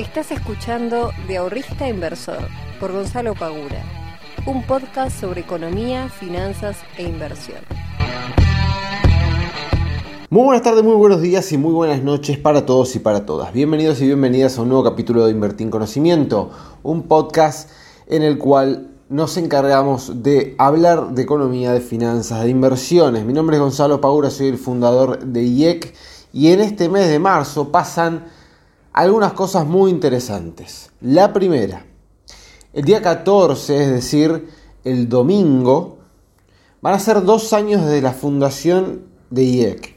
Estás escuchando De Ahorrista Inversor por Gonzalo Pagura, un podcast sobre economía, finanzas e inversión. Muy buenas tardes, muy buenos días y muy buenas noches para todos y para todas. Bienvenidos y bienvenidas a un nuevo capítulo de Invertir en Conocimiento, un podcast en el cual nos encargamos de hablar de economía, de finanzas, de inversiones. Mi nombre es Gonzalo Pagura, soy el fundador de IEC y en este mes de marzo pasan algunas cosas muy interesantes. La primera, el día 14, es decir, el domingo, van a ser dos años desde la fundación de IEC.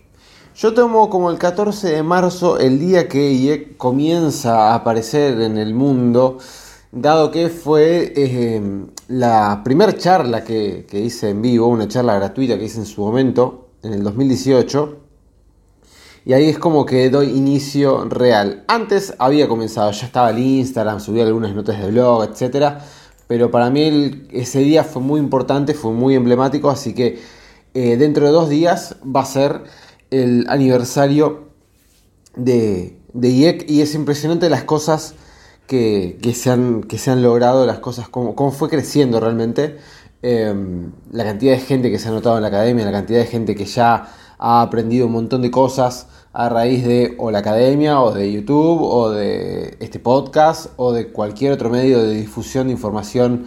Yo tomo como el 14 de marzo el día que IEC comienza a aparecer en el mundo, dado que fue eh, la primera charla que, que hice en vivo, una charla gratuita que hice en su momento, en el 2018 y ahí es como que doy inicio real. Antes había comenzado, ya estaba el Instagram, subía algunas notas de blog, etc. Pero para mí ese día fue muy importante, fue muy emblemático, así que eh, dentro de dos días va a ser el aniversario de, de IEC y es impresionante las cosas que, se, han, que se han logrado, las cosas, cómo, cómo fue creciendo realmente. Em, la cantidad de gente que se ha notado en la academia, la cantidad de gente que ya ha aprendido un montón de cosas a raíz de o la academia o de YouTube o de este podcast o de cualquier otro medio de difusión de información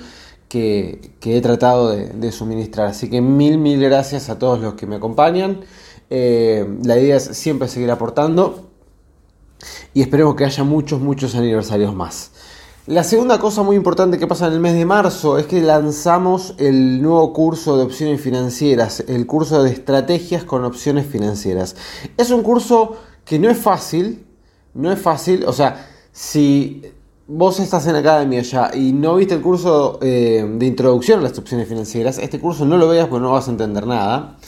que, he tratado de, suministrar. Así que mil, mil gracias a todos los que me acompañan. Eh, la idea es siempre seguir aportando y esperemos que haya muchos, muchos aniversarios más. La segunda cosa muy importante que pasa en el mes de marzo es que lanzamos el nuevo curso de opciones financieras, el curso de estrategias con opciones financieras. Es un curso que no es fácil, no es fácil, o sea, si vos estás en academia ya y no viste el curso eh, de introducción a las opciones financieras, este curso no lo veas porque no vas a entender nada.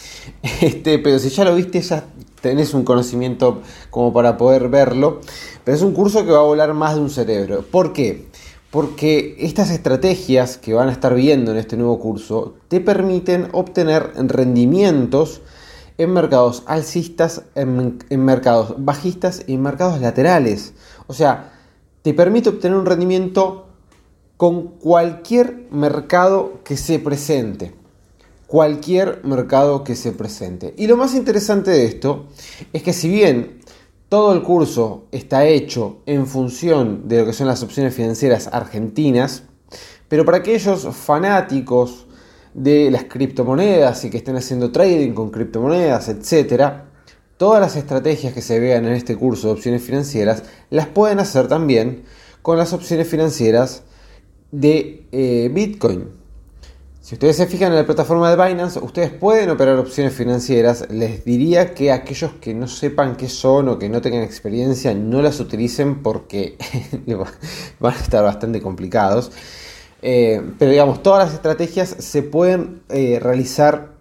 Este, pero si ya lo viste, ya tenés un conocimiento como para poder verlo. Pero es un curso que va a volar más de un cerebro. ¿Por qué? Porque estas estrategias que van a estar viendo en este nuevo curso te permiten obtener rendimientos en mercados alcistas, en, mercados bajistas y en mercados laterales. O sea, te permite obtener un rendimiento con cualquier mercado que se presente cualquier mercado que se presente. Y lo más interesante de esto es que si bien todo el curso está hecho en función de lo que son las opciones financieras argentinas, pero para aquellos fanáticos de las criptomonedas y que estén haciendo trading con criptomonedas, etc., todas las estrategias que se vean en este curso de opciones financieras las pueden hacer también con las opciones financieras de eh, Bitcoin. Si ustedes se fijan en la plataforma de Binance, ustedes pueden operar opciones financieras. Les diría que aquellos que no sepan qué son o que no tengan experiencia no las utilicen porque van a estar bastante complicados. Eh, pero digamos, todas las estrategias se pueden eh, realizar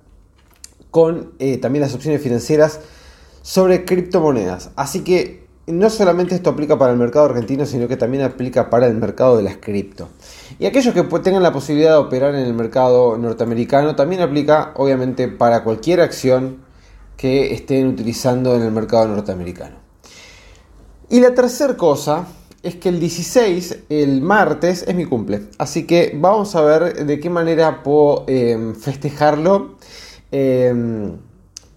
con eh, también las opciones financieras sobre criptomonedas. Así que no solamente esto aplica para el mercado argentino, sino que también aplica para el mercado de las cripto. Y aquellos que tengan la posibilidad de operar en el mercado norteamericano, también aplica obviamente para cualquier acción que estén utilizando en el mercado norteamericano. Y la tercera cosa es que el 16, el martes, es mi cumple. Así que vamos a ver de qué manera puedo eh, festejarlo. Eh,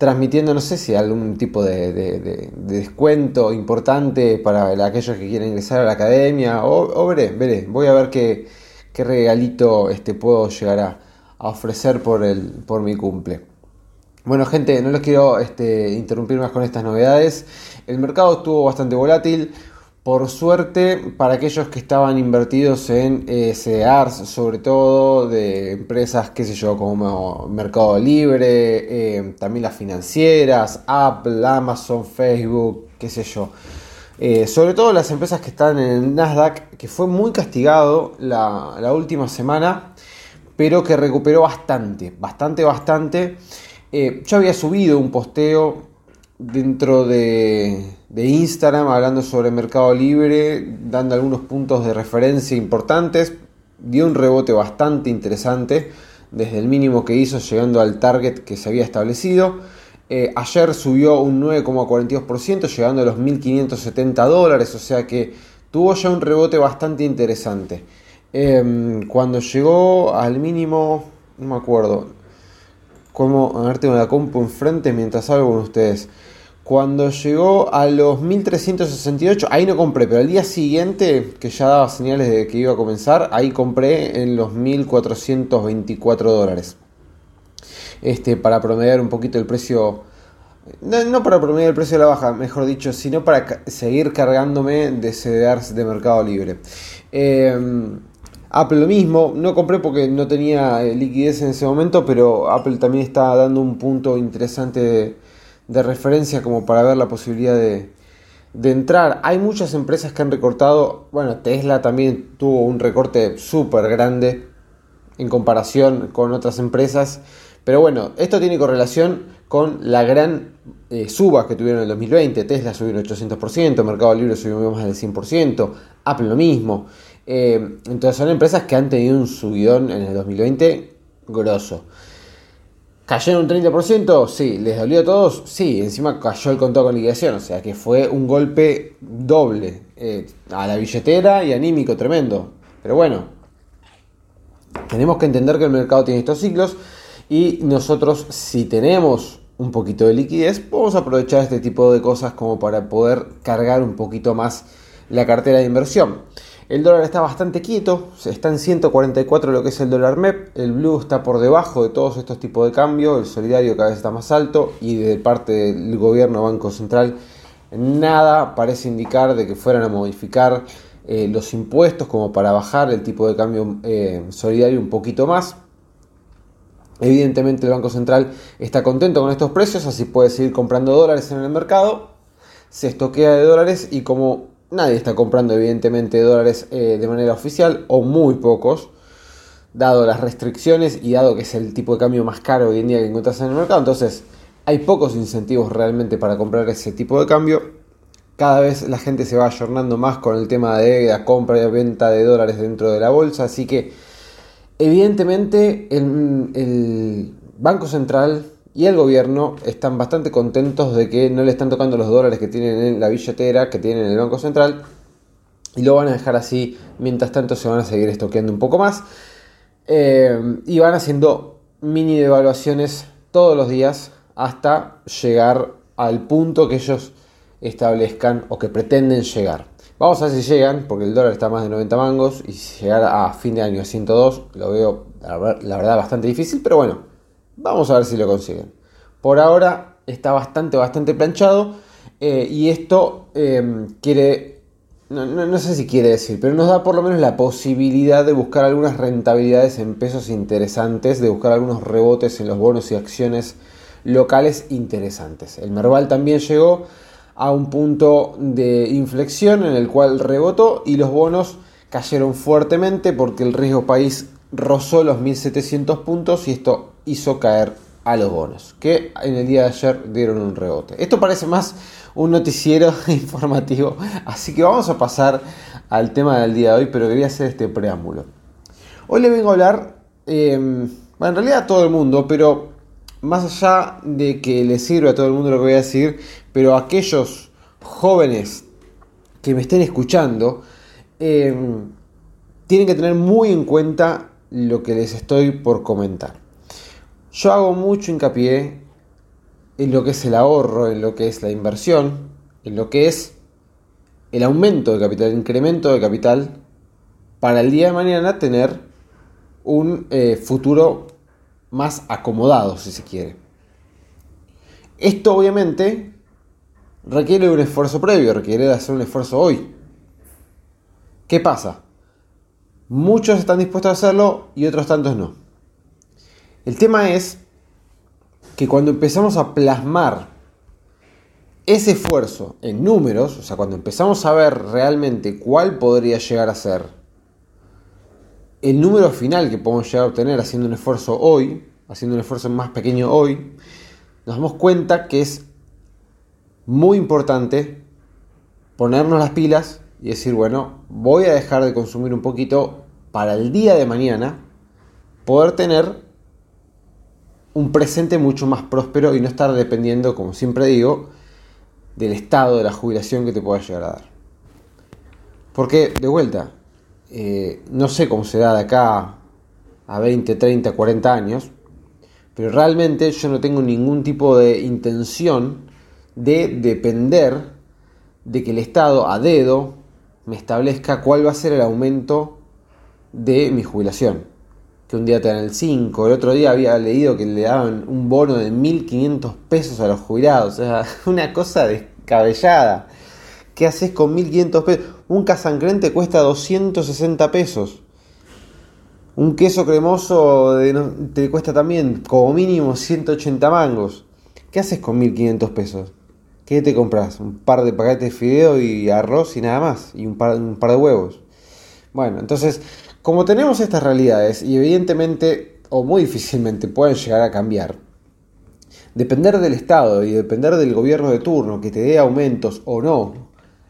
transmitiendo, no sé si algún tipo de, descuento importante para aquellos que quieren ingresar a la academia, o, veré, veré, voy a ver qué, regalito este, puedo llegar a, ofrecer por, el, por mi cumple. Bueno gente, no les quiero este, interrumpir más con estas novedades. El mercado estuvo bastante volátil. Por suerte, para aquellos que estaban invertidos en eh, sobre todo de empresas, qué sé yo, como Mercado Libre, eh, también las financieras, Apple, Amazon, Facebook, qué sé yo. Eh, sobre todo las empresas que están en el Nasdaq, que fue muy castigado la, la última semana, pero que recuperó bastante, bastante, bastante. Eh, yo había subido un posteo dentro de, Instagram hablando sobre Mercado Libre, dando algunos puntos de referencia importantes. Dio un rebote bastante interesante desde el mínimo que hizo llegando al target que se había establecido. Eh, ayer subió un 9,42% llegando a los 1.570 dólares, o sea que tuvo ya un rebote bastante interesante. Em, cuando llegó al mínimo, no me acuerdo, como, a ver, tengo la compu enfrente mientras hablo con ustedes. Cuando llegó a los 1368, ahí no compré, pero al día siguiente, que ya daba señales de que iba a comenzar, ahí compré en los 1424 dólares. Este, para promediar un poquito el precio. No, para promediar el precio de la baja, mejor dicho, sino para seguir cargándome de CDRs de Mercado Libre. Em, Apple lo mismo, no compré porque no tenía eh, liquidez en ese momento, pero Apple también está dando un punto interesante de, referencia como para ver la posibilidad de, entrar. Hay muchas empresas que han recortado, bueno, Tesla también tuvo un recorte súper grande en comparación con otras empresas, pero bueno, esto tiene correlación con la gran eh, suba que tuvieron en el 2020. Tesla subió un 800%, Mercado Libre subió más del 100%, Apple lo mismo. Eh, entonces son empresas que han tenido un subidón en el 2020 grosso. ¿Cayeron un 30%? Sí. ¿Les dolió a todos? Sí. Encima cayó el contado con liquidación. O sea que fue un golpe doble eh, a la billetera y anímico tremendo. Pero bueno, tenemos que entender que el mercado tiene estos ciclos y nosotros si tenemos un poquito de liquidez, a aprovechar este tipo de cosas como para poder cargar un poquito más la cartera de inversión. El dólar está bastante quieto, está en 144 lo que es el dólar MEP, el blue está por debajo de todos estos tipos de cambio, el solidario cada vez está más alto y de parte del gobierno Banco Central nada parece indicar de que fueran a modificar eh, los impuestos como para bajar el tipo de cambio eh, solidario un poquito más. Evidentemente el Banco Central está contento con estos precios, así puede seguir comprando dólares en el mercado, se estoquea de dólares y como Nadie está comprando evidentemente dólares eh, de manera oficial o muy pocos, dado las restricciones y dado que es el tipo de cambio más caro hoy en día que encuentras en el mercado. Entonces hay pocos incentivos realmente para comprar ese tipo de cambio. Cada vez la gente se va ayornando más con el tema de la compra y venta de dólares dentro de la bolsa. Así que evidentemente el Banco Central y el gobierno están bastante contentos de que no le están tocando los dólares que tienen en la billetera, que tienen en el Banco Central, y lo van a dejar así, mientras tanto se van a seguir estoqueando un poco más, eh, y van haciendo mini devaluaciones todos los días hasta llegar al punto que ellos establezcan o que pretenden llegar. Vamos a ver si llegan, porque el dólar está a más de 90 mangos y llegar a fin de año a 102 lo veo la verdad bastante difícil, pero bueno, Vamos a ver si lo consiguen. Por ahora está bastante, bastante planchado. Eh, y esto em, quiere, no, sé si quiere decir, pero nos da por lo menos la posibilidad de buscar algunas rentabilidades en pesos interesantes, de buscar algunos rebotes en los bonos y acciones locales interesantes. El Merval también llegó a un punto de inflexión en el cual rebotó y los bonos cayeron fuertemente porque el riesgo país rozó los 1700 puntos y esto hizo caer a los bonos, que en el día de ayer dieron un rebote. Esto parece más un noticiero informativo, así que vamos a pasar al tema del día de hoy, pero quería hacer este preámbulo. Hoy le vengo a hablar, em, en realidad a todo el mundo, pero más allá de que le sirva a todo el mundo lo que voy a decir, pero aquellos jóvenes que me estén escuchando, em, tienen que tener muy en cuenta lo que les estoy por comentar. Yo hago mucho hincapié en lo que es el ahorro, en lo que es la inversión, en lo que es el aumento de capital, el incremento de capital, para el día de mañana tener un eh, futuro más acomodado, si se quiere. Esto obviamente requiere un esfuerzo previo, requiere hacer un esfuerzo hoy. ¿Qué pasa? Muchos están dispuestos a hacerlo y otros tantos no. El tema es que cuando empezamos a plasmar ese esfuerzo en números, o sea, cuando empezamos a ver realmente cuál podría llegar a ser el número final que podemos llegar a obtener haciendo un esfuerzo hoy, haciendo un esfuerzo más pequeño hoy, nos damos cuenta que es muy importante ponernos las pilas y decir, bueno, voy a dejar de consumir un poquito para el día de mañana poder tener un presente mucho más próspero y no estar dependiendo, como siempre digo, del estado de la jubilación que te pueda llegar a dar. Porque, de vuelta, eh, no sé cómo se da de acá a 20, 30, 40 años, pero realmente yo no tengo ningún tipo de intención de depender de que el Estado a dedo me establezca cuál va a ser el aumento de mi jubilación. Que un día te dan el 5, el otro día había leído que le daban un bono de 1.500 pesos a los jubilados, o sea, una cosa descabellada. ¿Qué haces con 1.500 pesos? Un casancrente cuesta 260 pesos. Un queso cremoso te cuesta también como mínimo 180 mangos. ¿Qué haces con 1.500 pesos? ¿Qué te compras? Un par de paquetes de fideo y arroz y nada más. Y un par de huevos. Bueno, entonces, como tenemos estas realidades y evidentemente o muy difícilmente pueden llegar a cambiar, depender del Estado y depender del gobierno de turno que te dé aumentos o no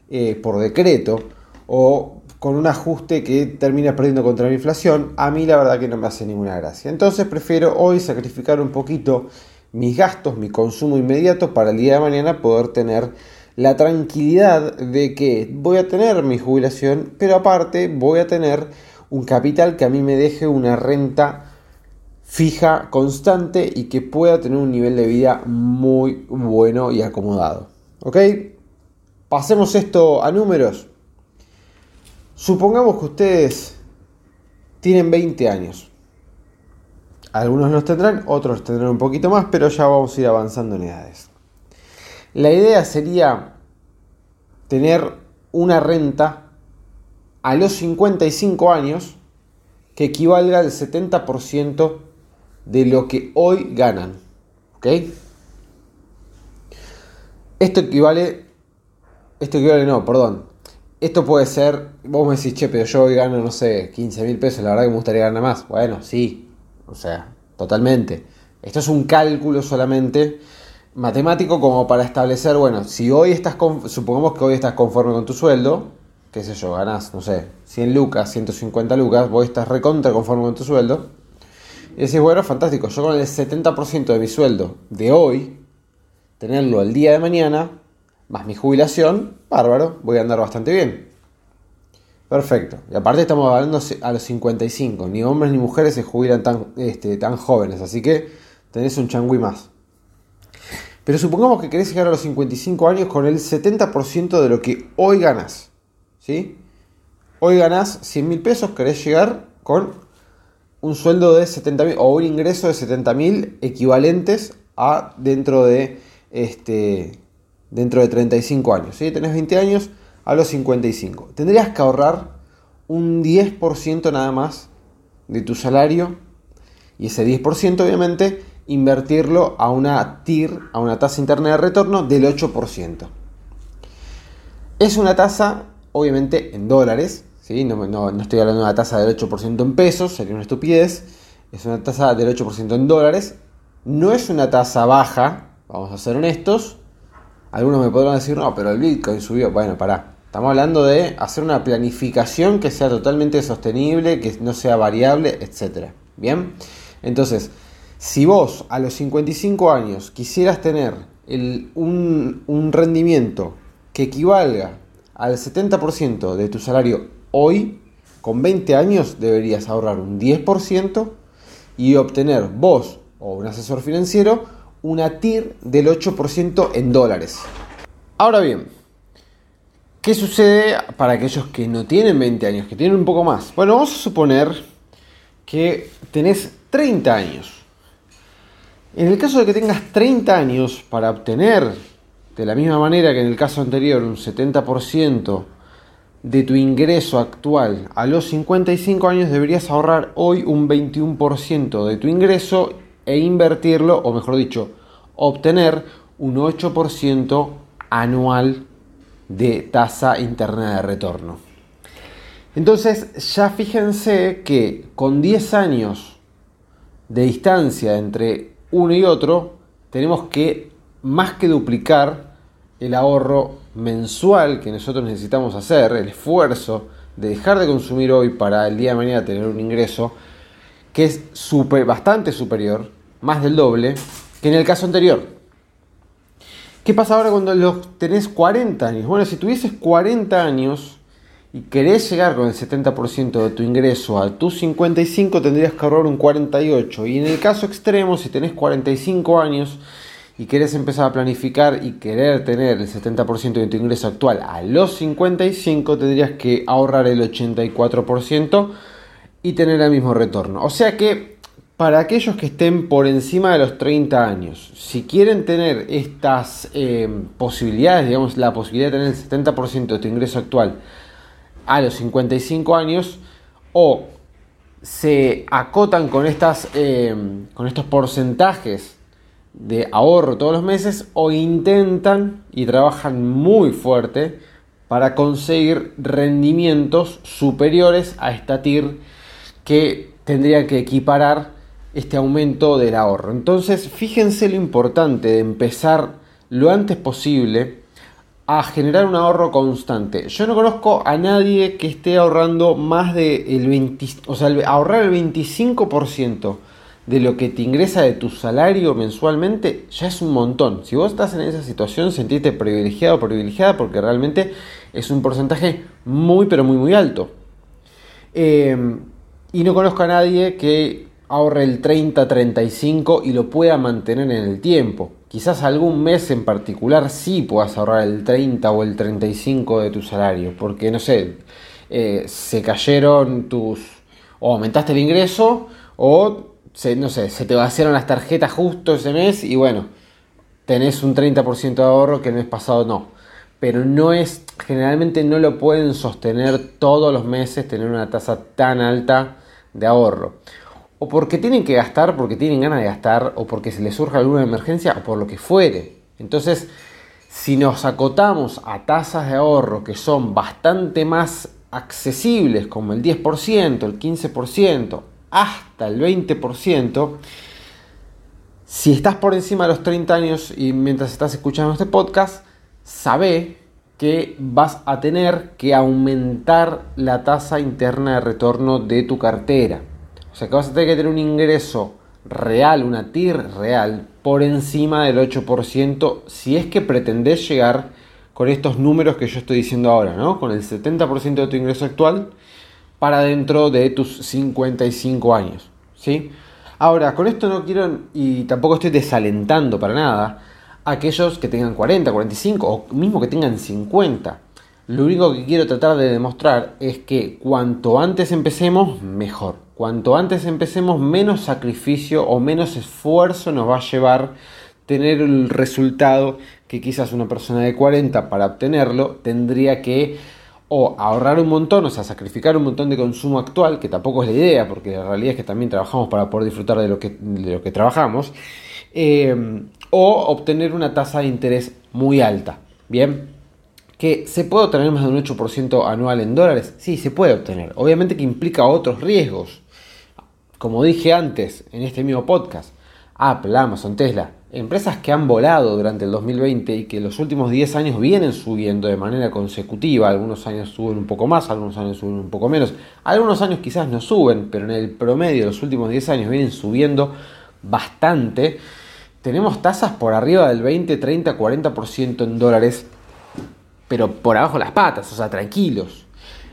eh, por decreto o con un ajuste que termina perdiendo contra la inflación, a mí la verdad que no me hace ninguna gracia. Entonces prefiero hoy sacrificar un poquito mis gastos, mi consumo inmediato para el día de mañana poder tener la tranquilidad de que voy a tener mi jubilación, pero aparte voy a tener un capital que a mí me deje una renta fija, constante y que pueda tener un nivel de vida muy bueno y acomodado. ¿Ok? Pasemos esto a números. Supongamos que ustedes tienen 20 años. Algunos los tendrán, otros tendrán un poquito más, pero ya vamos a ir avanzando en edades. La idea sería tener una renta a los 55 años que equivalga al 70% de lo que hoy ganan. ¿Ok? Esto equivale esto equivale, no, perdón. Esto puede ser, vos me decís, che, pero yo hoy gano, no sé, 15 mil pesos, la verdad que me gustaría ganar más. Bueno, sí, o sea, totalmente. Esto es un cálculo solamente matemático como para establecer, bueno, si hoy estás, supongamos que hoy estás conforme con tu sueldo, qué sé yo, ganás, no sé, 100 lucas, 150 lucas, vos estás recontra conforme con tu sueldo, y decís, bueno, fantástico, yo con el 70% de mi sueldo de hoy, tenerlo el día de mañana, más mi jubilación, bárbaro, voy a andar bastante bien. Perfecto. Y aparte estamos hablando a los 55. Ni hombres ni mujeres se jubilan tan, este, tan jóvenes. Así que tenés un changui más. Pero supongamos que querés llegar a los 55 años con el 70% de lo que hoy ganás. ¿Sí? Hoy ganás 100 mil pesos, querés llegar con un sueldo de 70 mil o un ingreso de 70 mil equivalentes a dentro de este, dentro de 35 años. Si tenés 20 años, a los 55. Tendrías que ahorrar un 10% nada más de tu salario y ese 10% obviamente invertirlo a una TIR, a una tasa interna de retorno del 8%. Es una tasa obviamente en dólares, ¿sí? no, no, estoy hablando de una tasa del 8% en pesos, sería una estupidez, es una tasa del 8% en dólares, no es una tasa baja, vamos a ser honestos, algunos me podrán decir, no, pero el Bitcoin subió. Bueno, pará. Estamos hablando de hacer una planificación que sea totalmente sostenible, que no sea variable, etc. Bien. Entonces, si vos a los 55 años quisieras tener un, un rendimiento que equivalga al 70% de tu salario hoy, con 20 años deberías ahorrar un 10% y obtener vos o un asesor financiero una TIR del 8% en dólares. Ahora bien, ¿qué sucede para aquellos que no tienen 20 años, que tienen un poco más? Bueno, vamos a suponer que tenés 30 años. En el caso de que tengas 30 años para obtener, de la misma manera que en el caso anterior, un 70% de tu ingreso actual a los 55 años, deberías ahorrar hoy un 21% de tu ingreso e invertirlo, o mejor dicho, obtener un 8% anual de tasa interna de retorno. Entonces ya fíjense que con 10 años de distancia entre uno y otro, tenemos que más que duplicar el ahorro mensual que nosotros necesitamos hacer, el esfuerzo de dejar de consumir hoy para el día de mañana tener un ingreso que es super, bastante superior más del doble, que en el caso anterior. ¿Qué pasa ahora cuando los tenés 40 años? Bueno, si tuvieses 40 años y querés llegar con el 70% de tu ingreso a tus 55, tendrías que ahorrar un 48. Y en el caso extremo, si tenés 45 años y querés empezar a planificar y querer tener el 70% de tu ingreso actual a los 55, tendrías que ahorrar el 84% y tener el mismo retorno. O sea que para aquellos que estén por encima de los 30 años, si quieren tener estas eh, posibilidades, digamos la posibilidad de tener el 70% de tu ingreso actual a los 55 años, o se acotan con, estas, eh, con estos porcentajes de ahorro todos los meses, o intentan y trabajan muy fuerte para conseguir rendimientos superiores a esta TIR que tendría que equiparar este aumento del ahorro. Entonces, fíjense lo importante de empezar lo antes posible a generar un ahorro constante. Yo no conozco a nadie que esté ahorrando más de el 20, o sea, ahorrar el 25% de lo que te ingresa de tu salario mensualmente ya es un montón. Si vos estás en esa situación, sentiste privilegiado o privilegiada porque realmente es un porcentaje muy pero muy muy alto. Eh, y no conozco a nadie que ahorre el 30-35 y lo pueda mantener en el tiempo. Quizás algún mes en particular sí puedas ahorrar el 30 o el 35 de tu salario, porque no sé, eh, se cayeron tus... o aumentaste el ingreso o se, no sé, se te vaciaron las tarjetas justo ese mes y bueno, tenés un 30% de ahorro que el mes pasado no. Pero no es, generalmente no lo pueden sostener todos los meses tener una tasa tan alta de ahorro o porque tienen que gastar, porque tienen ganas de gastar, o porque se les surge alguna emergencia, o por lo que fuere. Entonces, si nos acotamos a tasas de ahorro que son bastante más accesibles, como el 10%, el 15%, hasta el 20%, si estás por encima de los 30 años y mientras estás escuchando este podcast, sabe que vas a tener que aumentar la tasa interna de retorno de tu cartera. O sea que vas a tener que tener un ingreso real, una TIR real, por encima del 8% si es que pretendés llegar con estos números que yo estoy diciendo ahora, ¿no? Con el 70% de tu ingreso actual para dentro de tus 55 años, ¿sí? Ahora, con esto no quiero y tampoco estoy desalentando para nada a aquellos que tengan 40, 45 o mismo que tengan 50. Lo único que quiero tratar de demostrar es que cuanto antes empecemos, mejor. Cuanto antes empecemos, menos sacrificio o menos esfuerzo nos va a llevar tener el resultado que quizás una persona de 40 para obtenerlo tendría que o ahorrar un montón, o sea, sacrificar un montón de consumo actual, que tampoco es la idea, porque la realidad es que también trabajamos para poder disfrutar de lo que, lo que trabajamos, eh, o obtener una tasa de interés muy alta. Bien, que se puede obtener más de un 8% anual en dólares, sí, se puede obtener. Obviamente que implica otros riesgos como dije antes en este mismo podcast, Apple, Amazon, Tesla, empresas que han volado durante el 2020 y que los últimos 10 años vienen subiendo de manera consecutiva, algunos años suben un poco más, algunos años suben un poco menos, algunos años quizás no suben, pero en el promedio los últimos 10 años vienen subiendo bastante, tenemos tasas por arriba del 20, 30, 40% en dólares, pero por abajo las patas, o sea, tranquilos.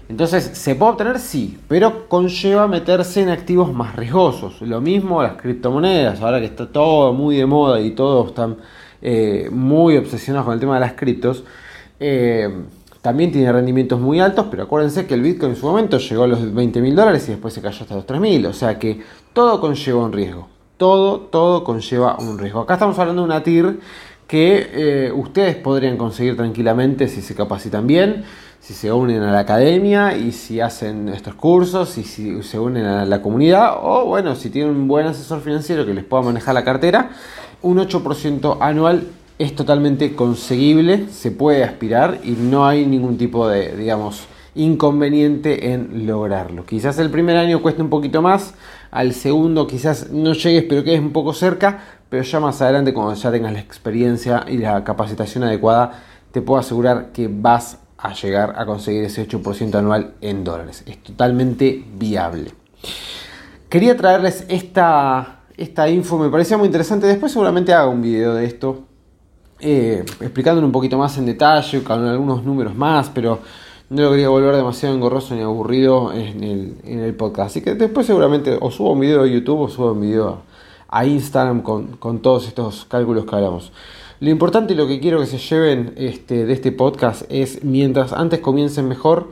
Entonces, ¿se puede obtener? Sí, pero conlleva meterse en activos más riesgosos. Lo mismo las criptomonedas, ahora que está todo muy de moda y todos están eh, muy obsesionados con el tema de las criptos. Eh, también tiene rendimientos muy altos, pero acuérdense que el Bitcoin en su momento llegó a los 20 mil dólares y después se cayó hasta los 3 mil. O sea que todo conlleva un riesgo. Todo, todo conlleva un riesgo. Acá estamos hablando de una TIR que eh, ustedes podrían conseguir tranquilamente si se capacitan bien si se unen a la academia y si hacen estos cursos y si se unen a la comunidad o bueno, si tienen un buen asesor financiero que les pueda manejar la cartera, un 8% anual es totalmente conseguible, se puede aspirar y no hay ningún tipo de, digamos, inconveniente en lograrlo. Quizás el primer año cueste un poquito más, al segundo quizás no llegues pero quedes un poco cerca, pero ya más adelante cuando ya tengas la experiencia y la capacitación adecuada, te puedo asegurar que vas a llegar a conseguir ese 8% anual en dólares. Es totalmente viable. Quería traerles esta, esta info, me parecía muy interesante. Después seguramente haga un video de esto, eh, explicándolo un poquito más en detalle, con algunos números más, pero no lo quería volver demasiado engorroso ni aburrido en el, podcast. Así que después seguramente o subo un video a YouTube o subo un video a, Instagram con, todos estos cálculos que hablamos. Lo importante y lo que quiero que se lleven este, de este podcast es mientras antes comiencen mejor,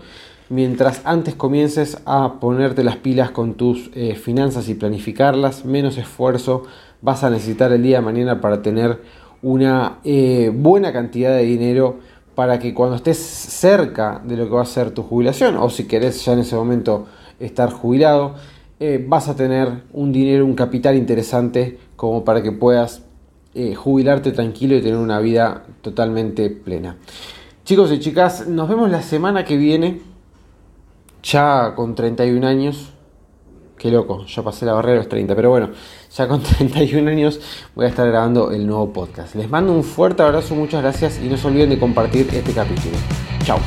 mientras antes comiences a ponerte las pilas con tus eh, finanzas y planificarlas, menos esfuerzo vas a necesitar el día de mañana para tener una eh, buena cantidad de dinero para que cuando estés cerca de lo que va a ser tu jubilación, o si querés ya en ese momento estar jubilado, eh, vas a tener un dinero, un capital interesante como para que puedas eh, jubilarte tranquilo y tener una vida totalmente plena. Chicos y chicas, nos vemos la semana que viene, ya con 31 años. Qué loco, ya pasé la barrera de los 30, pero bueno, ya con 31 años voy a estar grabando el nuevo podcast. Les mando un fuerte abrazo, muchas gracias y no se olviden de compartir este capítulo. Chao.